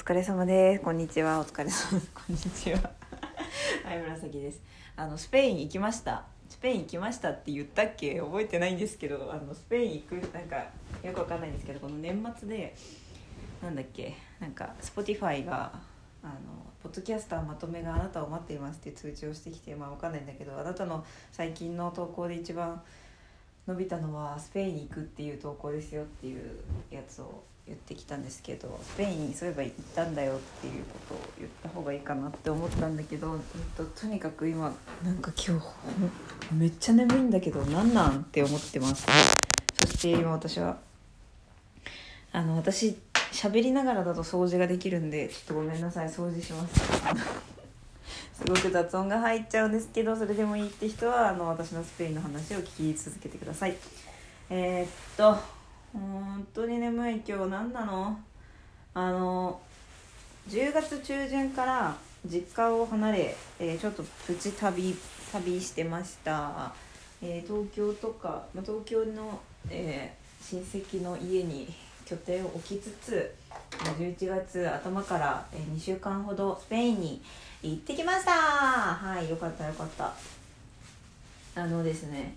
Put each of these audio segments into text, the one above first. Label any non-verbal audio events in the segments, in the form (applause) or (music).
疲れ様です。こんにちは。お疲れ様です。(laughs) こんにちは。(laughs) はい、紫です。あのスペイン行きました。スペイン行きましたって言ったっけ？覚えてないんですけど、あのスペイン行くなんかよくわかんないんですけど、この年末でなんだっけ？なんか Spotify があのポッドキャスターまとめがあなたを待っていますって通知をしてきて、まあわかんないんだけど、あなたの最近の投稿で一番伸びたのはスペインに行くっていう投稿ですよっていうやつを言ってきたんですけどスペインにそういえば行ったんだよっていうことを言った方がいいかなって思ったんだけど、えっと、とにかく今なんか今日めっちゃ眠いんだけどなんなんって思ってます。そして今私はあの私喋りながらだと掃除ができるんでちょっとごめんなさい掃除します。(laughs) すごく雑音が入っちゃうんですけどそれでもいいって人はあの私のスペインの話を聞き続けてください。えー、っと本当に眠い今日何なの？あの10月中旬から実家を離れ、えーちょっとプチ旅旅してました、えー東京とか、ま、東京の、えー親戚の家に拠点を置きつつ11月頭から、2週間ほどスペインに行ってきました。はいよかったよかった。あのですね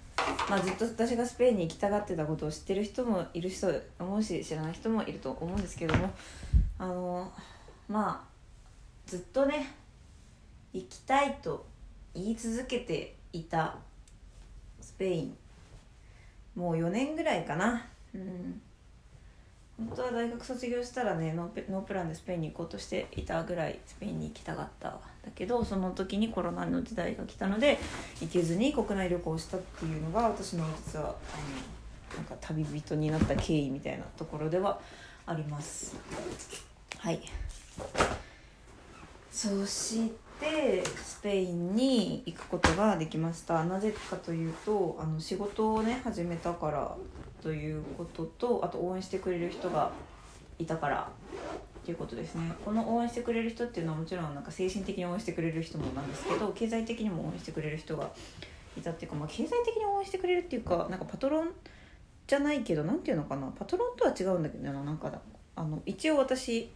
まあずっと私がスペインに行きたがってたことを知ってる人もいる人思うし知らない人もいると思うんですけどもあのまあずっとね行きたいと言い続けていたスペインもう4年ぐらいかな。うん。本当は大学卒業したらねノープランでスペインに行こうとしていたぐらいスペインに行きたかっただけどその時にコロナの時代が来たので行けずに国内旅行をしたっていうのが私の実はあのなんか旅人になった経緯みたいなところではあります。はい。そしてスペインに行くことができました。なぜかというとあの仕事をね始めたからということとあと応援してくれる人がいたからっていうことですね。この応援してくれる人っていうのはもちろんなんか精神的に応援してくれる人もなんですけど経済的にも応援してくれる人がいたっていうか、まあ、経済的に応援してくれるっていうかなんかパトロンじゃないけどなんていうのかなパトロンとは違うんだけどななんかあの一応私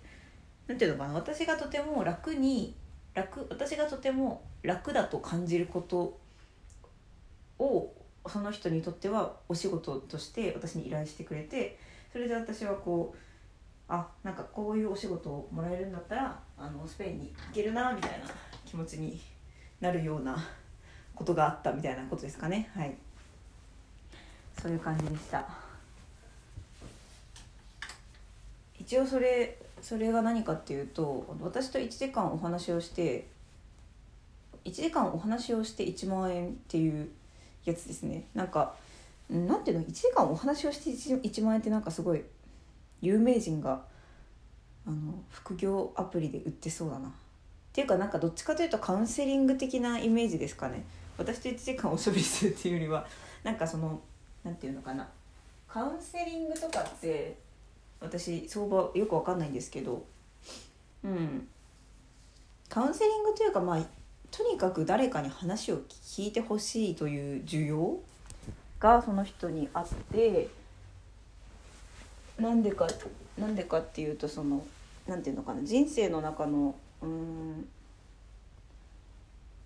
なんていうのかな私がとても楽に楽私がとても楽だと感じることをその人にとってはお仕事として私に依頼してくれてそれで私はこうあなんかこういうお仕事をもらえるんだったらあのスペインに行けるなみたいな気持ちになるようなことがあったみたいなことですかね。はい。そういう感じでした。一応それそれが何かっていうと私と1時間お話をして1時間お話をして1万円っていうやつですね。なんかなんていうの？1時間お話をして 1, 1万円ってなんかすごい有名人があの副業アプリで売ってそうだな。っていうかなんかどっちかというとカウンセリング的なイメージですかね。私と1時間おしゃべりするっていうよりはなんかそのなんていうのかな。カウンセリングとかって私相場よくわかんないんですけどうん。カウンセリングというかまあとにかく誰かに話を聞いてほしいという需要がその人にあってなんでかなんでかっていうとそのなんていうのかな人生の中のうん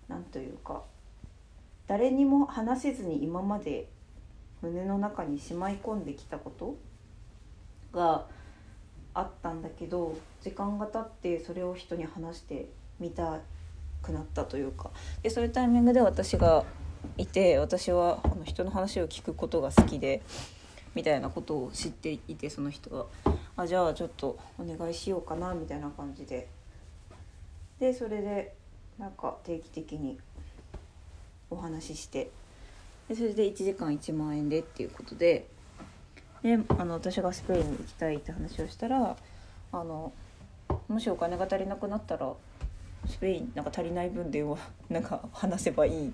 なんというか誰にも話せずに今まで胸の中にしまい込んできたことがあったんだけど時間が経ってそれを人に話してみたくなったというか。でそういうタイミングで私がいて私はあの人の話を聞くことが好きでみたいなことを知っていてその人があじゃあちょっとお願いしようかなみたいな感じで。でそれでなんか定期的にお話しして。でそれで1時間1万円でっていうことで。であの私がスペインに行きたいって話をしたらあのもしお金が足りなくなったらスペインなんか足りない分ではなんか話せばいい。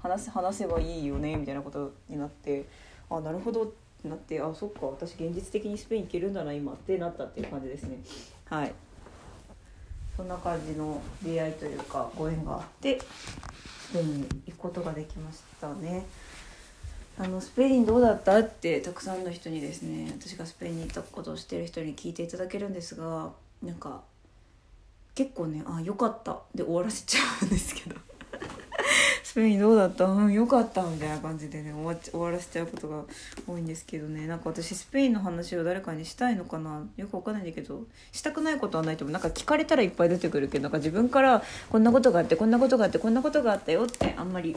話話せばいいよねみたいなことになってあなるほどってなってあそっか私現実的にスペイン行けるんだな今ってなったっていう感じですね。はい。そんな感じの出会いというかご縁があってスペインに行くことができましたね。あのスペインどうだったってたくさんの人にですね私がスペインに行ったことをしてる人に聞いていただけるんですがなんか結構ねあよかった。で終わらせちゃうんですけど。(laughs) スペインどうだった？うんよかったみたいな感じでね終わ終わらせちゃうことが多いんですけどね。なんか私スペインの話を誰かにしたいのかな？よくわかんないんだけどしたくないことはないと思う。なんか聞かれたらいっぱい出てくるけどなんか自分からこんなことがあってこんなことがあってこんなことがあったよってあんまり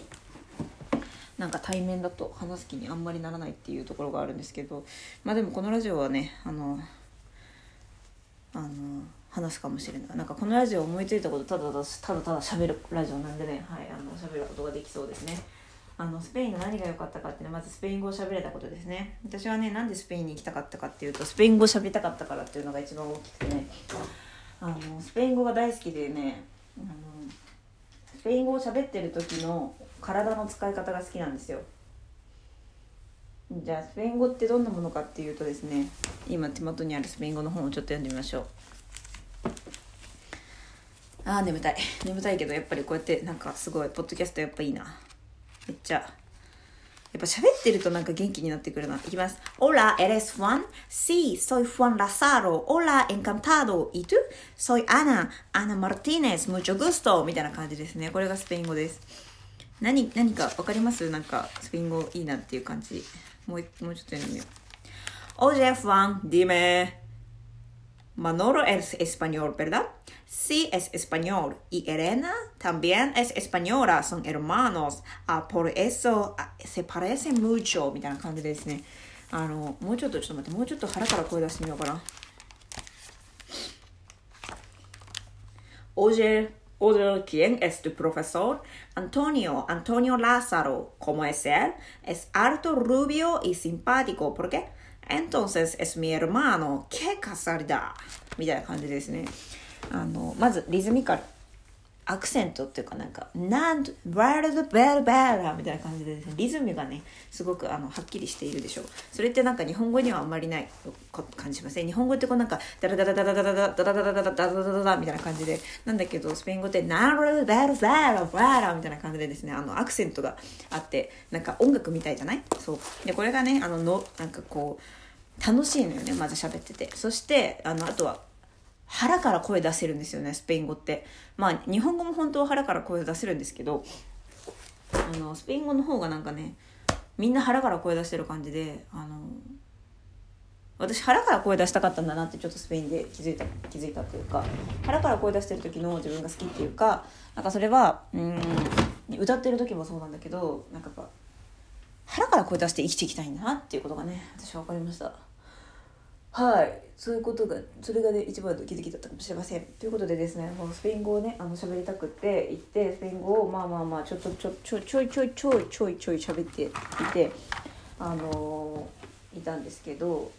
なんか対面だと話す気にあんまりならないっていうところがあるんですけど。まあでもこのラジオはねあのあの話すかもしれない。なんかこのラジオ思いついたことただただただただ喋るラジオなんでね。はいあの喋ることができそうですね。あのスペインの何が良かったかっていうのはまずスペイン語を喋れたことですね。私はねなんでスペインに行きたかったかっていうとスペイン語喋りたかったからっていうのが一番大きくてね。あのスペイン語が大好きでねあのスペイン語を喋ってる時の体の使い方が好きなんですよ。じゃあスペイン語ってどんなものかっていうとですね今手元にあるスペイン語の本をちょっと読んでみましょうあー眠たい眠たいけどやっぱりこうやってなんかすごいポッドキャストやっぱいいなめっちゃやっぱ喋ってるとなんか元気になってくるな。いきます。Hola, ¿eres Juan? Sí, soy Juan Lazaro. Hola, encantado. ¿Y tú? Soy Ana. Ana Martínez. Mucho gusto. みたいな感じですね。これがスペイン語です。何、何かわかります？なんかスペイン語いいなっていう感じ。もう一もうちょっと読んでみよう。Oye, Juan, dime. Manolo es español, ¿verdad? Sí, es español. Y Elena también es española. Son hermanos. Ah, por eso ah, se parecen mucho. みたいな感じですね。あの、もうちょっと、ちょっと待って、もうちょっと腹から声出してみようかな。Oye, oye, ¿quién es tu profesor? Antonio, Antonio Lázaro. ¿Cómo es él? Es alto, rubio y simpático. ¿Por qué? Entonces es mi hermano. ¡Qué casualidad! みたいな感じですね。あの、まずリズミカル。 アクセントっていうかなんか、なんと、バルドベルベラみたいな感じでですね、リズムがね、すごくあのはっきりしているでしょう。それってなんか日本語にはあんまりない感じしません？日本語ってこうなんか、ダラダラダラダラダラダラダラダラダラダラダラみたいな感じで、なんだけど、スペイン語って、ナルベルベラベラみたいな感じでですね、あの、アクセントがあって、なんか音楽みたいじゃないそう。で、これがね、あの、の、なんかこう、楽しいのよね、まず喋ってて。そして、あの、あとは、腹から声出せるんですよねスペイン語ってまあ日本語も本当は腹から声出せるんですけどあのスペイン語の方がなんかねみんな腹から声出してる感じであの私腹から声出したかったんだなってちょっとスペインで気づいた気づいたというか腹から声出してる時の自分が好きっていうかなんかそれはうん歌ってる時もそうなんだけどなんかやっぱ腹から声出して生きていきたいんだなっていうことがね私は分かりました。はい。そういうことがそれがね一番の気づきだったかもしれません。ということでですねもうスペイン語をねあの喋りたくって行ってスペイン語をまあまあまあちょっとちょちょちょいちょいちょいちょいちょい喋っていてあのー、いたんですけど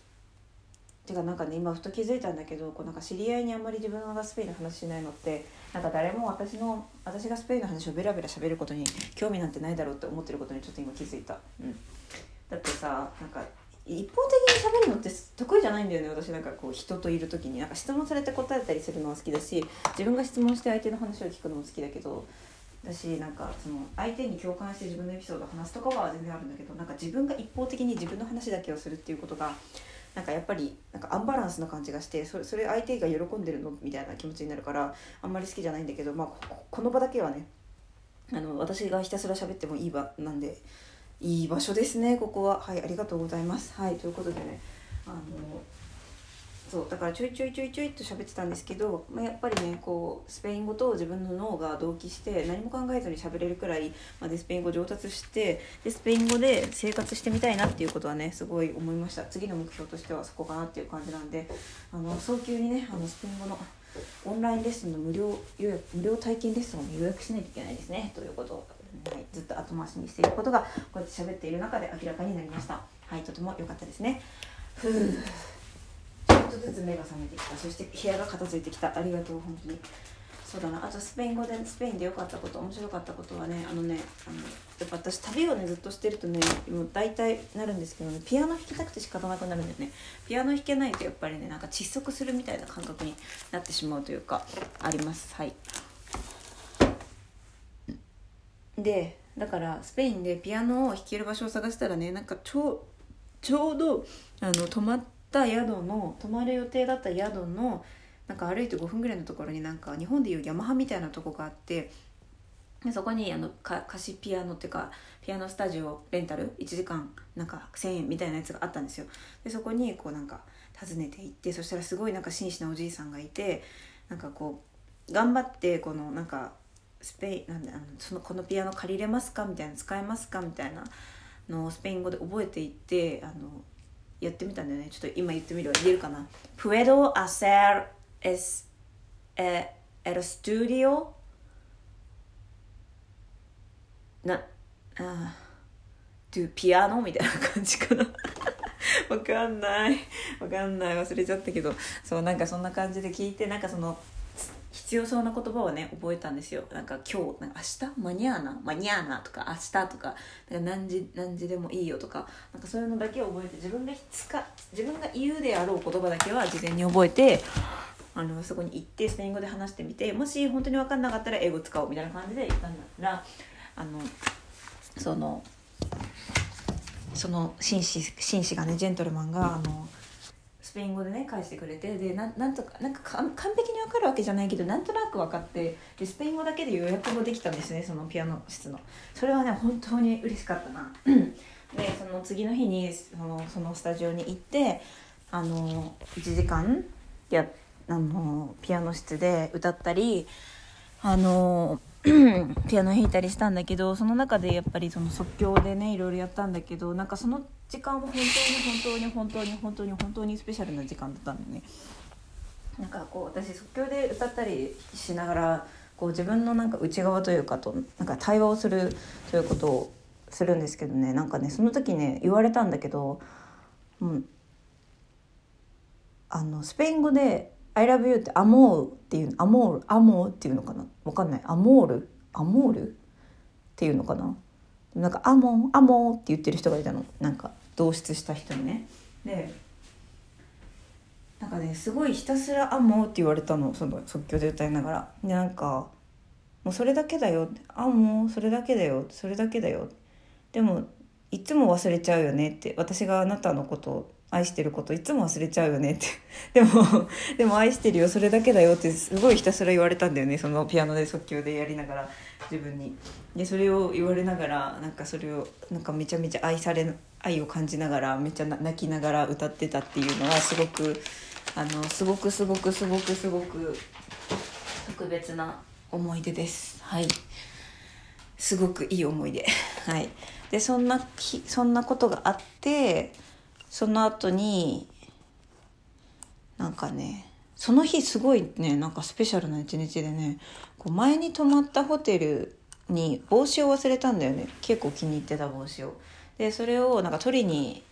てかなんかね今ふと気づいたんだけどこうなんか知り合いにあんまり自分がスペインの話しないのってなんか誰も私の私がスペインの話をベラベラ喋ることに興味なんてないだろうって思ってることにちょっと今気づいた。うん、だってさなんか一方的に喋るのって得意じゃないんだよね。私なんかこう人といる時に。なんか質問されて答えたりするのは好きだし自分が質問して相手の話を聞くのも好きだけど私なんかその相手に共感して自分のエピソードを話すとかは全然あるんだけどなんか自分が一方的に自分の話だけをするっていうことがなんかやっぱりなんかアンバランスな感じがしてそれそれ相手が喜んでるのみたいな気持ちになるからあんまり好きじゃないんだけど、まあ、この場だけはねあの私がひたすら喋ってもいい場なんでいい場所ですねここは。はいありがとうございます。はいということでねあのそうだからちょいちょいちょいちょいと喋ってたんですけど、まあ、やっぱりねこうスペイン語と自分の脳が同期して何も考えずに喋れるくらいまでスペイン語上達してでスペイン語で生活してみたいなっていうことはねすごい思いました。次の目標としてはそこかなっていう感じなんであの早急にねあのスペイン語のオンラインレッスンの無料予約無料体験レッスンを予約しないといけないですね。ということをはい、ずっと後回しにしていることがこうやって喋っている中で明らかになりました。はいとても良かったですね。ふう。ちょっとずつ目が覚めてきた。そして部屋が片付いてきた。ありがとう本当に。そうだな。あとスペイン語でスペインで良かったこと面白かったことはねあのねあのやっぱ私旅をねずっとしてるとねもう大体なるんですけどねピアノ弾きたくて仕方なくなるんだよね。ピアノ弾けないとやっぱりねなんか窒息するみたいな感覚になってしまうというかあります。はい。でだからスペインでピアノを弾ける場所を探したらねなんかちょちょうどあの泊まった宿の泊まる予定だった宿のなんか歩いて5分ぐらいのところになんか日本でいうヤマハみたいなとこがあってでそこにあのか貸しピアノっていうかピアノスタジオレンタル1時間なんか1,000円みたいなやつがあったんですよ。でそこにこうなんか訪ねて行ってそしたらすごいなんか紳士なおじいさんがいてなんかこう頑張ってこのなんかスペインなんであのそのこのピアノ借りれますかみたいな使えますかみたいなのをスペイン語で覚えていってあのやってみたんだよね。ちょっと今言ってみるわ。言えるかな？Puedo hacer es el estudio? なあドゥピアノみたいな感じかな。(laughs) わかんない。わかんない。忘れちゃったけど。そうなんかそんな感じで聞いてなんかその必要そうな言葉をね覚えたんですよ。なんか今日なんか明日？マニャーナマニャーナとか明日とか。なんか何時何時でもいいよとか。なんかそういうのだけ覚えて自分が使自分が言うであろう言葉だけは事前に覚えてあのそこに行ってスペイン語で話してみてもし本当に分かんなかったら英語使おうみたいな感じで言ったんだらあのそのその紳士紳士がねジェントルマンがあのスペイン語でね返してくれてでななんとかなんか完璧に分かるわけじゃないけどなんとなく分かってでスペイン語だけで予約もできたんですねそのピアノ室の。それはね本当に嬉しかったな。でその次の日にそのそのスタジオに行ってあの1時間やあのピアノ室で歌ったりあの (clears throat) ピアノ弾いたりしたんだけどその中でやっぱりその即興でねいろいろやったんだけどなんかその時間も本当に本当に本当に本当に本当にスペシャルな時間だったんだよね。なんかこう私即興で歌ったりしながらこう自分のなんか内側というかとなんか対話をするということをするんですけどねなんかねその時ね言われたんだけど、うん、あのスペイン語で I love you ってアモーっていうアモールアモーっていうのかな？わかんない。アモールアモールっていうのかな？なんかアモーアモーって言ってる人がいたの。なんか同室した人にね。でなんかねすごいひたすら「アモー」って言われたの。その即興で歌いながら。でなんか「もうそれだけだよ」「あもうそれだけだよ。それだけだよ」でもいつも忘れちゃうよねって。私があなたのことを愛してることいつも忘れちゃうよね。っ (laughs) てでも (laughs) でも愛してるよ。それだけだよ。ってすごいひたすら言われたんだよね。そのピアノで即興でやりながら。自分に。でそれを言われながらなんかそれをなんかめちゃめちゃ愛され愛を感じながらめちゃ泣きながら歌ってたっていうのはすごくあのすごくすごくすごくすごく特別な思い出です。はい。すごくいい思い出。はい。でそんなそんなことがあってその後になんかねその日すごいねなんかスペシャルな一日でねこう前に泊まったホテルに帽子を忘れたんだよね結構気に入ってた帽子を。でそれをなんか取りに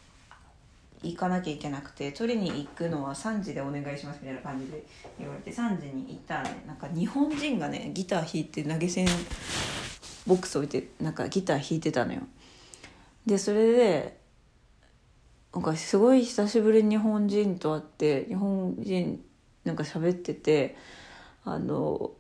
行かなきゃいけなくて取りに行くのは3時でお願いしますみたいな感じで言われて3時に行ったらねなんか日本人がねギター弾いて投げ銭ボックス置いてなんかギター弾いてたのよ。でそれでなんかすごい久しぶりに日本人と会って日本人なんか喋っててあの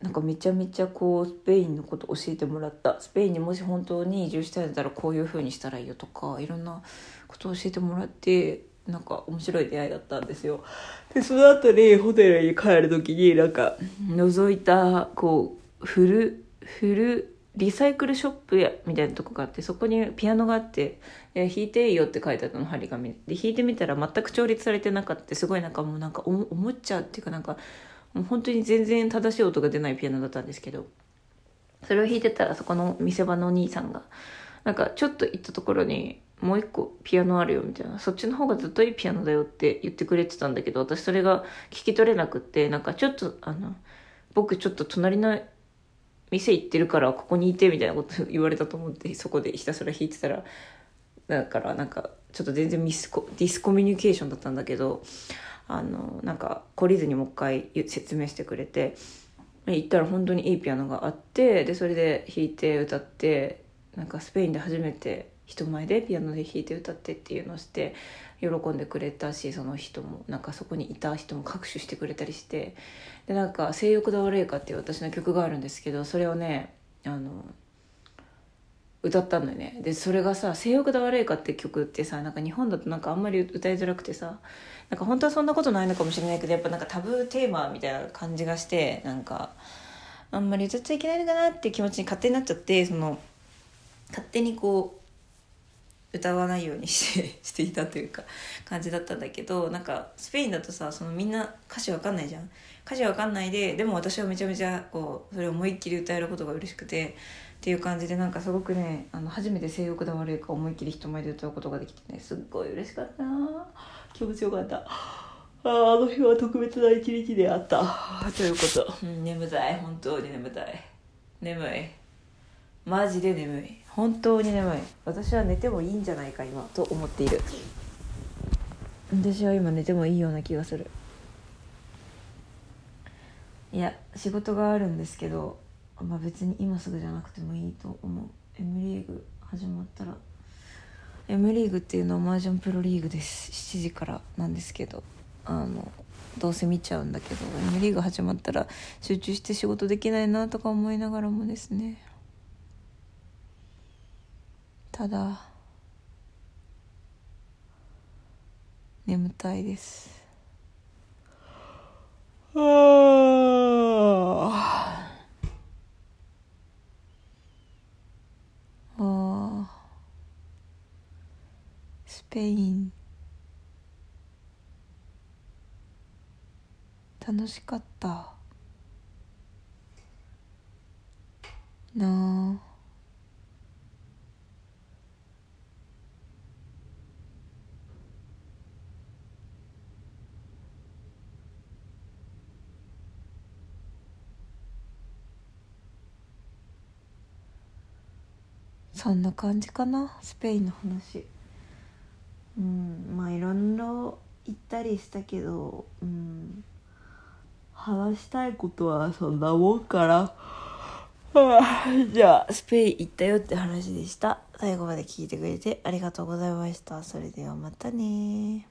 なんかめちゃめちゃこうスペインのこと教えてもらった。スペインにもし本当に移住したいんだったらこういう風にしたらいいよとかいろんなことを教えてもらってなんか面白い出会いだったんですよ。でその後にホテルに帰る時になんか覗いたこうフルフルリサイクルショップやみたいなとこがあってそこにピアノがあって「え弾いていいよ」って書いてあったの張り紙。で弾いてみたら全く調律されてなかった。すごいなんかもうなんかおもっちゃうっていうかなんかもう本当に全然正しい音が出ないピアノだったんですけど。それを弾いてたらそこの店場のお兄さんがなんかちょっと行ったところにもう一個ピアノあるよみたいな。そっちの方がずっといいピアノだよって言ってくれてたんだけど私それが聞き取れなくってなんかちょっとあの僕ちょっと隣の店行ってるからここにいてみたいなこと言われたと思ってそこでひたすら弾いてたらだからなんかちょっと全然ミスコディスコミュニケーションだったんだけどあのなんか懲りずにもう一回説明してくれて行ったら本当にいいピアノがあってでそれで弾いて歌ってなんかスペインで初めて人前でピアノで弾いて歌ってっていうのをして喜んでくれたしその人もなんかそこにいた人も拍手してくれたりしてでなんか「性欲だ悪いか」っていう私の曲があるんですけどそれをねあの歌ったんだよね。でそれがさ「性欲だ悪いか」って曲ってさなんか日本だとなんかあんまり歌いづらくてさなんか本当はそんなことないのかもしれないけどやっぱなんかタブーテーマみたいな感じがしてなんかあんまり歌っちゃいけないのかなって気持ちに勝手になっちゃってその勝手にこう歌わないようにして (laughs) していたというか感じだったんだけどなんかスペインだとさそのみんな歌詞わかんないじゃん。歌詞わかんないででも私はめちゃめちゃこうそれを思いっきり歌えることが嬉しくてっていう感じでなんかすごくねあの初めて性欲だ悪いか思いっきり人前で歌うことができてねすっごい嬉しかった。気持ちよかった。ああの日は特別な一日であった。ということ、眠たい。本当に眠たい。眠い。マジで眠い。本当に眠い。私は寝てもいいんじゃないか今と思っている。私は今寝てもいいような気がする。いや仕事があるんですけどまあ別に今すぐじゃなくてもいいと思う。M リーグ始まったら。M リーグっていうのは麻雀プロリーグです。7時からなんですけど。あのどうせ見ちゃうんだけど M リーグ始まったら集中して仕事できないなとか思いながらもですね。ただ眠たいです。ああスペイン。楽しかった。なあ。そんな感じかなスペインの話。うんまあいろいろ行ったりしたけどうん話したいことはそんなもんかな。じゃあスペイン行ったよって話でした。最後まで聞いてくれてありがとうございました。それではまたね